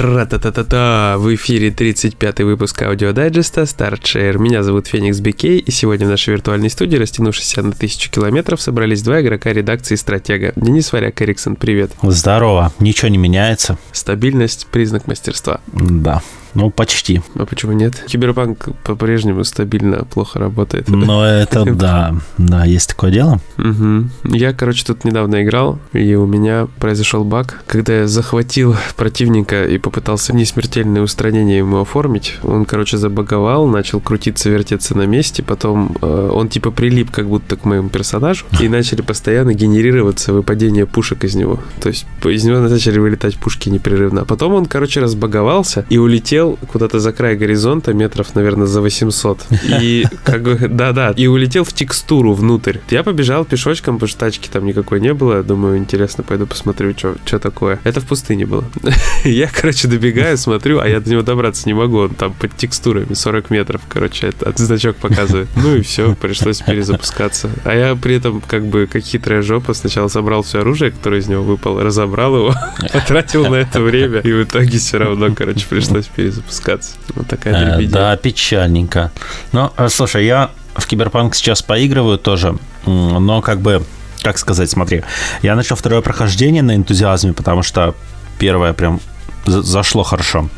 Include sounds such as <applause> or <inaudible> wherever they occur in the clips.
Тра-та-та-та-та! В эфире 35-й выпуск аудиодайджеста Start Share. Меня зовут Феникс Бикей, и сегодня в нашей виртуальной студии, растянувшейся на тысячу километров, собрались два игрока редакции «Стратега». Денис Варяк, Эриксон, привет. Здорово. Ничего не меняется. Стабильность – признак мастерства. Да. Ну, почти. А почему нет? Киберпанк по-прежнему стабильно плохо работает. Но <laughs> это да. Да, есть такое дело. Угу. Я, короче, тут недавно играл, и у меня произошел баг. Когда я захватил <laughs> противника и попытался несмертельное устранение ему оформить, он, короче, забаговал, начал крутиться, вертеться на месте, потом э, он типа прилип как будто к моему персонажу, <laughs> и начали постоянно генерироваться выпадения пушек из него. То есть из него начали вылетать пушки непрерывно. А потом он, короче, разбаговался и улетел улетел куда-то за край горизонта, метров, наверное, за 800. И <laughs> как бы, да-да, и улетел в текстуру внутрь. Я побежал пешочком, потому что тачки там никакой не было. Думаю, интересно, пойду посмотрю, что такое. Это в пустыне было. <laughs> Я, короче, добегаю, смотрю, а я до него добраться не могу. Он там под текстурами 40 метров, короче, этот значок показывает. Ну и все, пришлось перезапускаться. А я при этом, как бы, как хитрая жопа, сначала собрал все оружие, которое из него выпало, разобрал его, <laughs> потратил на это время, и в итоге все равно, короче, пришлось перезапускаться запускаться. Вот такая э, Да, печальненько. Ну, э, слушай, я в Киберпанк сейчас поигрываю тоже, но как бы, как сказать, смотри, я начал второе прохождение на энтузиазме, потому что первое прям зашло хорошо.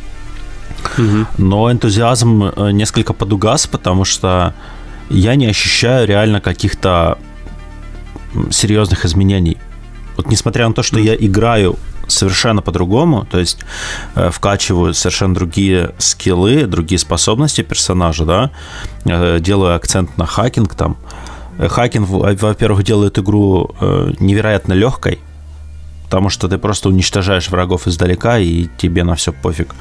Угу. Но энтузиазм э, несколько подугас, потому что я не ощущаю реально каких-то серьезных изменений. Вот несмотря на то, что я играю совершенно по-другому, то есть э, вкачиваю совершенно другие скиллы, другие способности персонажа, да, э, делаю акцент на хакинг там. Э, хакинг, во-первых, делает игру э, невероятно легкой, потому что ты просто уничтожаешь врагов издалека, и тебе на все пофиг.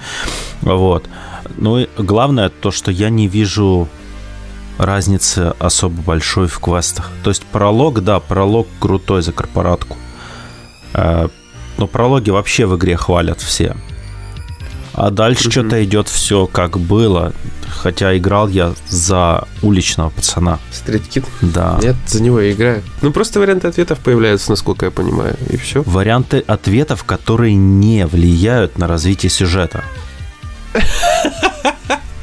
Вот. Ну и главное то, что я не вижу разницы особо большой в квестах. То есть пролог, да, пролог крутой за корпоратку. Но прологи вообще в игре хвалят все. А дальше mm что-то идет все как было. Хотя играл я за уличного пацана. Стриткит? Да. Нет, за него я играю. Ну, просто варианты ответов появляются, насколько я понимаю, и все. Варианты ответов, которые не влияют на развитие сюжета. <laughs>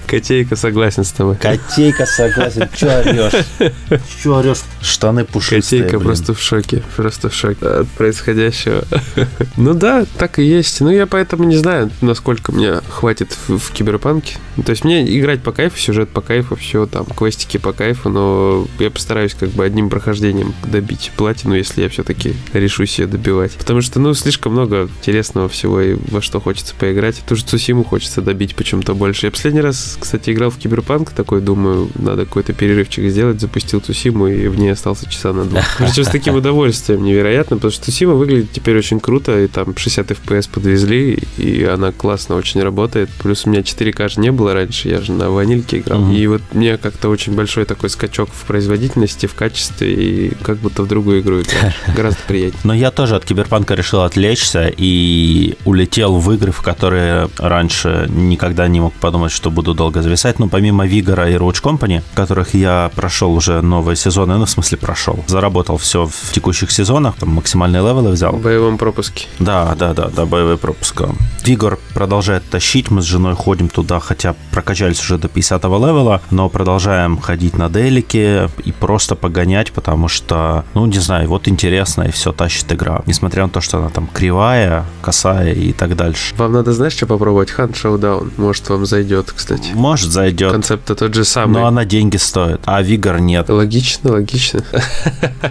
Котейка согласен с тобой. Котейка согласен. <laughs> Че орешь? Че орешь? Штаны пушистые, Котейка блин. просто в шоке. Просто в шоке от происходящего. <laughs> ну да, так и есть. Ну я поэтому не знаю, насколько мне хватит в, в киберпанке. То есть мне играть по кайфу, сюжет по кайфу, все там, квестики по кайфу, но я постараюсь как бы одним прохождением добить платину, если я все-таки решусь ее добивать. Потому что, ну, слишком много интересного всего и во что хочется поиграть. Ту же Цусиму хочется добить почему-то больше. Я последний раз кстати, играл в Киберпанк, такой, думаю, надо какой-то перерывчик сделать, запустил Тусиму, и в ней остался часа на два. <laughs> Причем с таким удовольствием невероятно, потому что Тусима выглядит теперь очень круто, и там 60 FPS подвезли, и она классно очень работает. Плюс у меня 4К же не было раньше, я же на ванильке играл. Mm-hmm. И вот мне как-то очень большой такой скачок в производительности, в качестве, и как будто в другую игру играю. <laughs> Гораздо приятнее. Но я тоже от Киберпанка решил отвлечься и улетел в игры, в которые раньше никогда не мог подумать, что буду долго долго зависать. Но помимо Вигора и Roach Company, которых я прошел уже новые сезоны, ну, в смысле, прошел. Заработал все в текущих сезонах, там максимальные левелы взял. В боевом пропуске. Да, да, да, да, боевой пропуск. Вигор продолжает тащить, мы с женой ходим туда, хотя прокачались уже до 50 левела, но продолжаем ходить на делике и просто погонять, потому что, ну, не знаю, вот интересно, и все тащит игра. Несмотря на то, что она там кривая, косая и так дальше. Вам надо, знаешь, что попробовать? Hunt Showdown. Может, вам зайдет, кстати может, зайдет. Концепт тот же самый. Но она деньги стоит, а Вигор нет. Логично, логично. <laughs>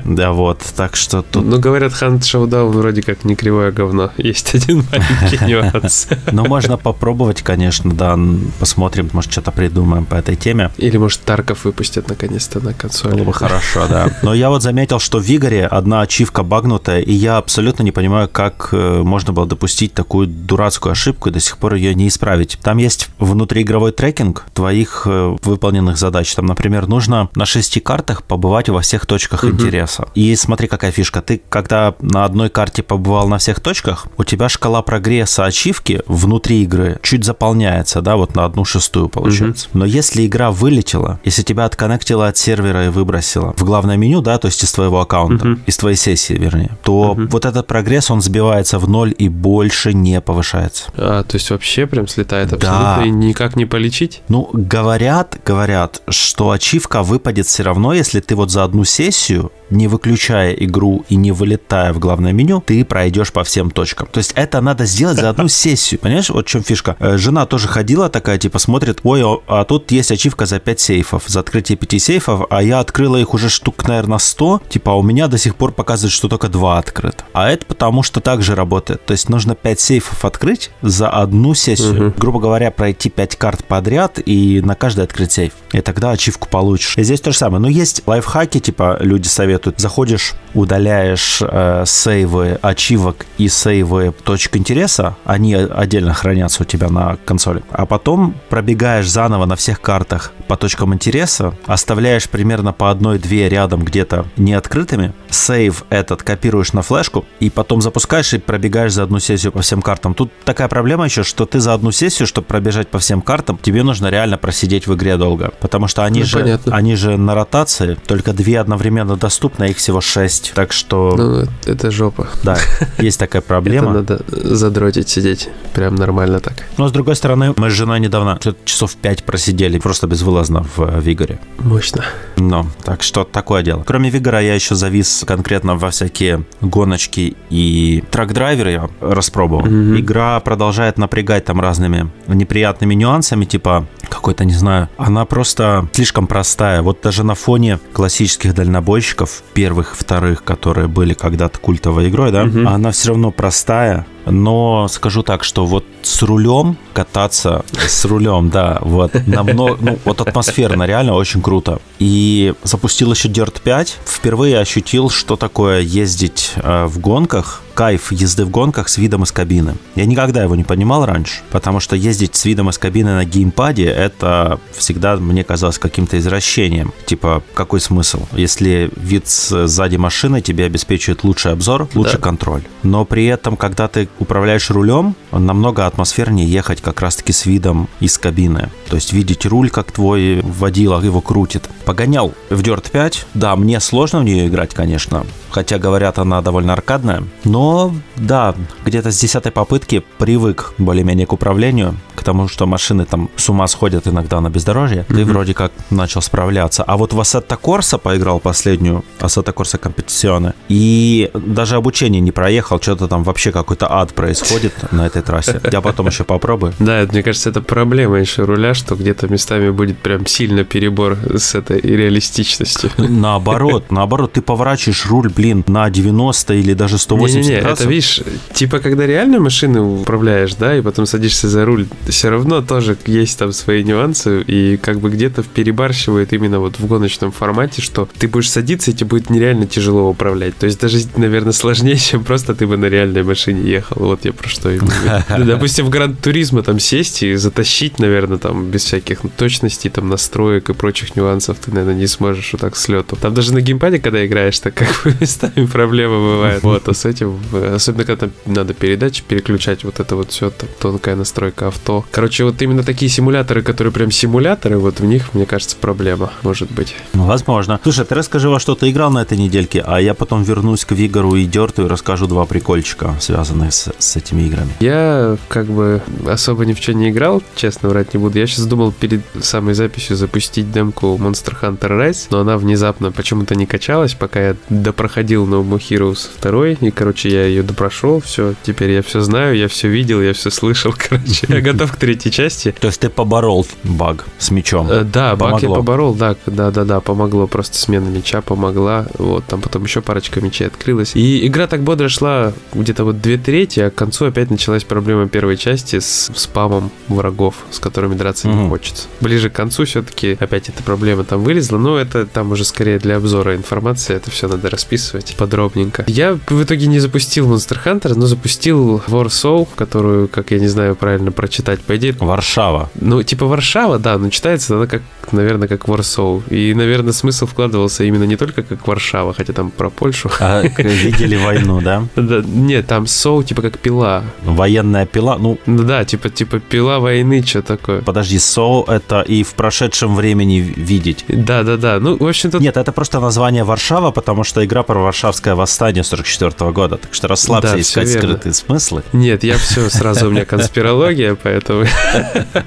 Да вот, так что тут... Ну, говорят, Hunt Showdown вроде как не кривое говно. Есть один маленький <laughs> нюанс. Ну, можно попробовать, конечно, да. Посмотрим, может, что-то придумаем по этой теме. Или, может, Тарков выпустят наконец-то на консоли. Было бы хорошо, да. <laughs> Но я вот заметил, что в Вигоре одна ачивка багнутая, и я абсолютно не понимаю, как э, можно было допустить такую дурацкую ошибку и до сих пор ее не исправить. Там есть внутриигровой трек, трекинг твоих э, выполненных задач. Там, например, нужно на шести картах побывать во всех точках угу. интереса. И смотри, какая фишка. Ты, когда на одной карте побывал на всех точках, у тебя шкала прогресса ачивки внутри игры чуть заполняется, да, вот на одну шестую получается. Угу. Но если игра вылетела, если тебя отконнектила от сервера и выбросила в главное меню, да, то есть из твоего аккаунта, угу. из твоей сессии, вернее, то угу. вот этот прогресс, он сбивается в ноль и больше не повышается. А, то есть вообще прям слетает абсолютно да. и никак не полечить? Ну, говорят, говорят, что ачивка выпадет все равно, если ты вот за одну сессию не выключая игру и не вылетая в главное меню, ты пройдешь по всем точкам. То есть это надо сделать за одну <laughs> сессию. Понимаешь, вот в чем фишка? Э, жена тоже ходила такая, типа, смотрит, ой, а тут есть ачивка за 5 сейфов, за открытие 5 сейфов, а я открыла их уже штук, наверное, 100, типа, а у меня до сих пор показывает, что только 2 открыт. А это потому, что так же работает. То есть нужно 5 сейфов открыть за одну сессию. Угу. Грубо говоря, пройти 5 карт подряд и на каждый открыть сейф. И тогда ачивку получишь. И здесь то же самое. Но есть лайфхаки, типа, люди советуют. Заходишь, удаляешь э, сейвы ачивок и сейвы точек интереса, они отдельно хранятся у тебя на консоли. А потом пробегаешь заново на всех картах по точкам интереса, оставляешь примерно по одной-две рядом где-то неоткрытыми, сейв этот копируешь на флешку и потом запускаешь и пробегаешь за одну сессию по всем картам. Тут такая проблема еще, что ты за одну сессию, чтобы пробежать по всем картам, тебе нужно реально просидеть в игре долго, потому что они, ну, же, они же на ротации, только две одновременно доступны доступно, их всего 6. Так что... Ну, это жопа. Да, есть такая <laughs> проблема. Это надо задротить, сидеть. Прям нормально так. Но, с другой стороны, мы с женой недавно часов 5 просидели просто безвылазно в Вигоре. Мощно. Ну, так что такое дело. Кроме Вигора, я еще завис конкретно во всякие гоночки и трак-драйверы я распробовал. Mm-hmm. Игра продолжает напрягать там разными неприятными нюансами, типа какой-то, не знаю, она просто слишком простая. Вот даже на фоне классических дальнобойщиков, первых, вторых, которые были когда-то культовой игрой, да, угу. она все равно простая, но скажу так, что вот с рулем кататься, с рулем, да, вот, намного, ну, вот атмосферно, реально очень круто. И запустил еще Dirt 5, впервые ощутил, что такое ездить э, в гонках, кайф езды в гонках с видом из кабины. Я никогда его не понимал раньше, потому что ездить с видом из кабины на геймпаде, это всегда мне казалось каким-то извращением. Типа, какой смысл? Если вид сзади машины тебе обеспечивает лучший обзор, лучший да. контроль. Но при этом, когда ты управляешь рулем, намного атмосфернее ехать как раз-таки с видом из кабины. То есть видеть руль, как твой водила его крутит. Погонял в Dirt 5. Да, мне сложно в нее играть, конечно. Хотя, говорят, она довольно аркадная. Но, да, где-то с десятой попытки привык более-менее к управлению тому, что машины там с ума сходят иногда на бездорожье, mm-hmm. ты вроде как начал справляться. А вот в Ассетто Корса поиграл последнюю, Ассетто Корса Компетиционе, и даже обучение не проехал, что-то там вообще какой-то ад происходит на этой трассе. Я потом еще попробую. Да, мне кажется, это проблема еще руля, что где-то местами будет прям сильно перебор с этой реалистичностью. Наоборот, <laughs> наоборот, ты поворачиваешь руль, блин, на 90 или даже 180 не, не, не, это, видишь, типа, когда реально машины управляешь, да, и потом садишься за руль, все равно тоже есть там свои нюансы, и как бы где-то перебарщивает именно вот в гоночном формате, что ты будешь садиться, и тебе будет нереально тяжело управлять. То есть даже, наверное, сложнее, <laughs> чем просто ты бы на реальной машине ехал. Вот я про что имею. <laughs> Допустим, в Гранд Туризма там сесть и затащить, наверное, там без всяких точностей, там настроек и прочих нюансов ты, наверное, не сможешь вот так с лету. Там даже на геймпаде, когда играешь, так как бы <laughs> местами проблемы бывают. Вот, а с этим, особенно когда надо передачи переключать, вот это вот все, там, тонкая настройка авто, Короче, вот именно такие симуляторы, которые прям симуляторы, вот в них, мне кажется, проблема может быть. Ну, возможно. Слушай, ты расскажи, во что ты играл на этой недельке, а я потом вернусь к Вигору и Дерту и расскажу два прикольчика, связанных с, с этими играми. Я как бы особо ни в чем не играл, честно врать не буду. Я сейчас думал перед самой записью запустить демку Monster Hunter Rise, но она внезапно почему-то не качалась, пока я допроходил No More Heroes 2, и, короче, я ее допрошел, все, теперь я все знаю, я все видел, я все слышал, <laughs> короче, я готов к третьей части. То есть ты поборол баг с мечом? Э, да, помогло. баг я поборол, да, да, да, да, помогло. Просто смена меча помогла. Вот, там потом еще парочка мечей открылась. И игра так бодро шла где-то вот две трети, третьей, а к концу опять началась проблема первой части с спамом врагов, с которыми драться mm-hmm. не хочется. Ближе к концу все-таки опять эта проблема там вылезла, но это там уже скорее для обзора информации, это все надо расписывать подробненько. Я в итоге не запустил Monster Hunter, но запустил Warsaw, которую, как я не знаю правильно прочитать, по идее... Варшава. Ну, типа Варшава, да, но читается она как, наверное, как Warsaw. И, наверное, смысл вкладывался именно не только как Варшава, хотя там про Польшу. А, видели войну, да? Да, нет, там соу типа как пила. Военная пила, ну... Да, типа, типа пила войны, что такое. Подожди, соу это и в прошедшем времени видеть. Да, да, да. Ну, в общем-то... Нет, это просто название Варшава, потому что игра про Варшавское восстание 44 -го года. Так что расслабься да, искать скрытые смыслы. Нет, я все, сразу у меня <laughs> конспирология, поэтому...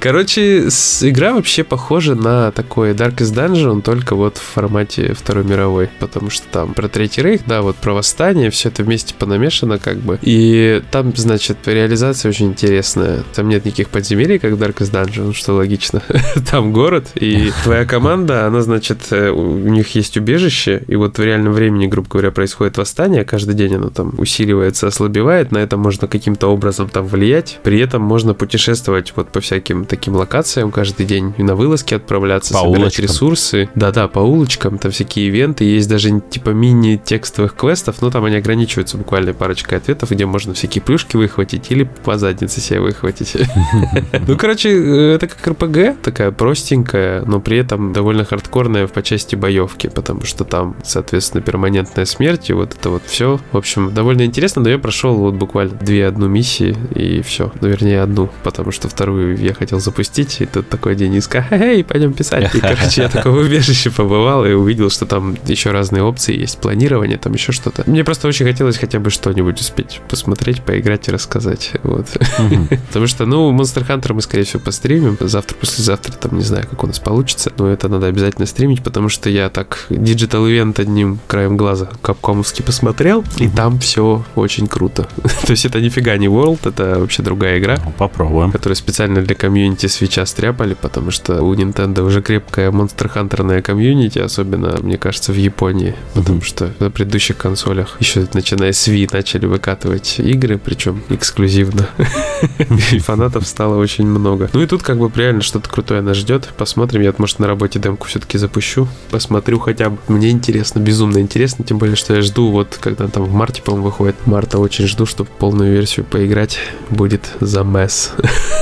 Короче, игра вообще похожа на такой Darkest Dungeon, только вот в формате Второй мировой, потому что там про Третий Рейх, да, вот про восстание, все это вместе понамешано как бы. И там, значит, реализация очень интересная. Там нет никаких подземелий, как в Darkest Dungeon, что логично. <laughs> там город, и <laughs> твоя команда, она, значит, э, у них есть убежище, и вот в реальном времени, грубо говоря, происходит восстание, каждый день оно там усиливается, ослабевает, на это можно каким-то образом там влиять, при этом можно путешествовать вот по всяким таким локациям каждый день, и на вылазки отправляться, по собирать улочкам. ресурсы. Да-да, по улочкам, там всякие ивенты, есть даже типа мини-текстовых квестов, но там они ограничиваются буквально парочкой ответов, где можно всякие плюшки выхватить или по заднице себе выхватить. <laughs> Ну, короче, это как РПГ, такая простенькая, но при этом довольно хардкорная по части боевки, потому что там, соответственно, перманентная смерть и вот это вот все. В общем, довольно интересно, но я прошел вот буквально две одну миссии и все. Ну, вернее, одну, потому что вторую я хотел запустить, и тут такой день иска, эй, пойдем писать. И, короче, я такой в убежище побывал и увидел, что там еще разные опции есть, планирование, там еще что-то. Мне просто очень хотелось хотя бы что-нибудь успеть посмотреть, поиграть и рассказать. Вот. <laughs> Потому что, ну, Monster Hunter мы, скорее всего, постримим. Завтра, послезавтра, там, не знаю, как у нас получится. Но это надо обязательно стримить, потому что я так Digital Event одним краем глаза капкомовский посмотрел, и там все очень круто. <laughs> То есть это нифига не World, это вообще другая игра. Ну, попробуем. Которую специально для комьюнити свеча стряпали, потому что у Nintendo уже крепкая Monster Hunter комьюнити, особенно, мне кажется, в Японии. Потому что на предыдущих консолях, еще начиная с Wii, начали выкатывать игры, причем эксклюзивно. <laughs> И фанатов стало очень много. Ну и тут как бы реально что-то крутое нас ждет. Посмотрим. Я, может, на работе демку все-таки запущу. Посмотрю хотя бы. Мне интересно, безумно интересно. Тем более, что я жду вот, когда там в марте, по-моему, выходит. Марта очень жду, чтобы полную версию поиграть. Будет за месс.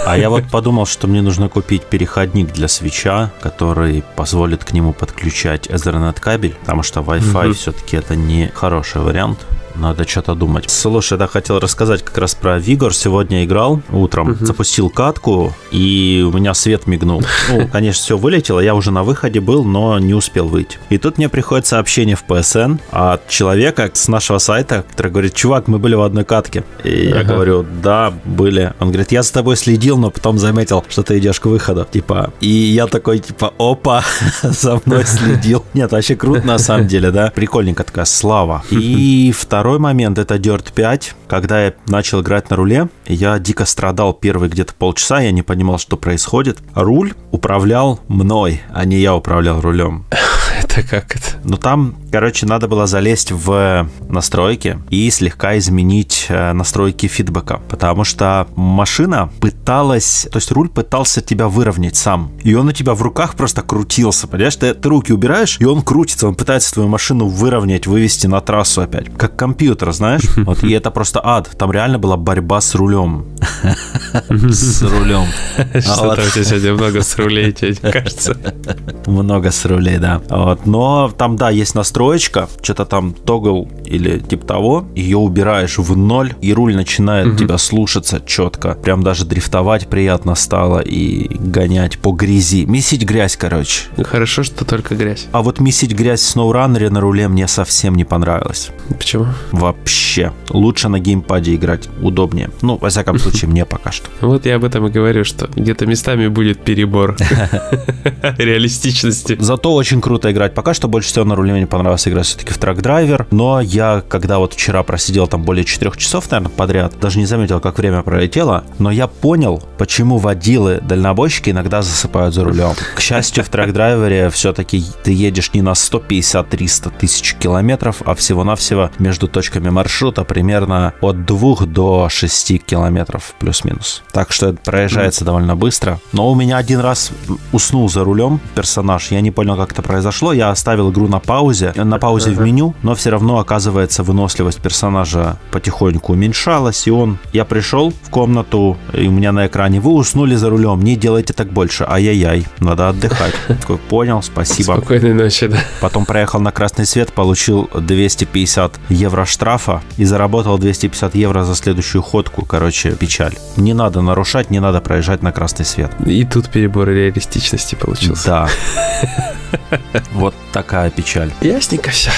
А я вот подумал, что мне нужно купить переходник для свеча, который позволит к нему подключать Ethernet кабель, потому что Wi-Fi угу. все-таки это не хороший вариант надо что-то думать. Слушай, да, хотел рассказать как раз про Вигор. Сегодня играл утром, угу. запустил катку, и у меня свет мигнул. <laughs> Ну, конечно, все вылетело, я уже на выходе был, но не успел выйти. И тут мне приходит сообщение в PSN от человека с нашего сайта, который говорит, чувак, мы были в одной катке. И ага. я говорю, да, были. Он говорит, я за тобой следил, но потом заметил, что ты идешь к выходу. Типа, и я такой, типа, опа, <laughs> за мной следил. <laughs> Нет, вообще круто на самом деле, да. Прикольненько такая слава. И второй Второй момент это Dirt 5. Когда я начал играть на руле, я дико страдал первые где-то полчаса, я не понимал, что происходит. Руль управлял мной, а не я управлял рулем. Это как это? Ну там, короче, надо было залезть в настройки и слегка изменить э, настройки фидбэка, потому что машина пыталась, то есть руль пытался тебя выровнять сам, и он у тебя в руках просто крутился, понимаешь? Ты, ты руки убираешь, и он крутится, он пытается твою машину выровнять, вывести на трассу опять, как компьютер, знаешь? <laughs> Вот, и это просто ад, там реально была борьба с рулем. <laughs> С рулем. Что-то у тебя сегодня много с рулей, тебе <laughs> кажется. Много с рулей, да. Вот. Но там, да, есть настроечка, что-то там тогл или типа того, ее убираешь в ноль, и руль начинает угу. тебя слушаться четко. Прям даже дрифтовать приятно стало и гонять по грязи. Месить грязь, короче. Хорошо, что только грязь. А вот месить грязь в SnowRunner на руле мне совсем не понравилось. Почему? Вообще. Лучше на геймпаде играть, удобнее. Ну, во всяком <laughs> случае, мне пока что. Вот я об этом и говорю, что где-то местами будет перебор <laughs> <laughs> реалистичности. Зато очень круто играть Пока что больше всего на руле мне понравилось играть все-таки в трак-драйвер, но я, когда вот вчера просидел там более 4 часов, наверное, подряд, даже не заметил, как время пролетело, но я понял, почему водилы, дальнобойщики иногда засыпают за рулем. К счастью, в трак-драйвере все-таки ты едешь не на 150-300 тысяч километров, а всего-навсего между точками маршрута примерно от 2 до 6 километров плюс-минус. Так что это проезжается mm. довольно быстро. Но у меня один раз уснул за рулем персонаж. Я не понял, как это произошло. Я оставил игру на паузе, на паузе в меню, но все равно, оказывается, выносливость персонажа потихоньку уменьшалась, и он... Я пришел в комнату, и у меня на экране «Вы уснули за рулем, не делайте так больше, ай-яй-яй, надо отдыхать». Такой, понял, спасибо. Спокойной ночи, да. Потом проехал на красный свет, получил 250 евро штрафа и заработал 250 евро за следующую ходку. Короче, печаль. Не надо нарушать, не надо проезжать на красный свет. И тут перебор реалистичности получился. Да. <laughs> <laughs> Вот такая печаль. Ясненько все.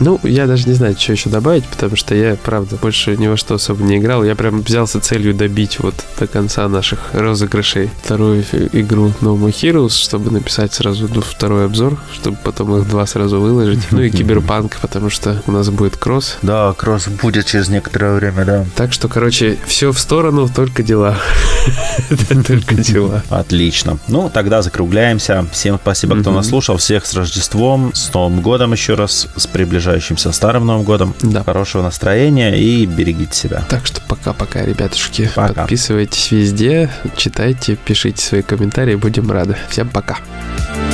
Ну, я даже не знаю, что еще добавить, потому что я, правда, больше ни во что особо не играл. Я прям взялся целью добить вот до конца наших розыгрышей вторую игру No More Heroes, чтобы написать сразу второй обзор, чтобы потом их два сразу выложить. Ну и <laughs> Киберпанк, потому что у нас будет кросс. Да, кросс будет через некоторое время, да. Так что, короче, все в сторону, только дела. <laughs> Только дела. <laughs> Отлично. Ну, тогда закругляемся. Всем спасибо, кто нас слушал. Всех с Рождеством, с Новым годом еще раз, с приближающимся Старым Новым годом. Да. Хорошего настроения и берегите себя. Так что пока-пока, ребятушки. Пока. Подписывайтесь везде, читайте, пишите свои комментарии, будем рады. Всем пока. Пока.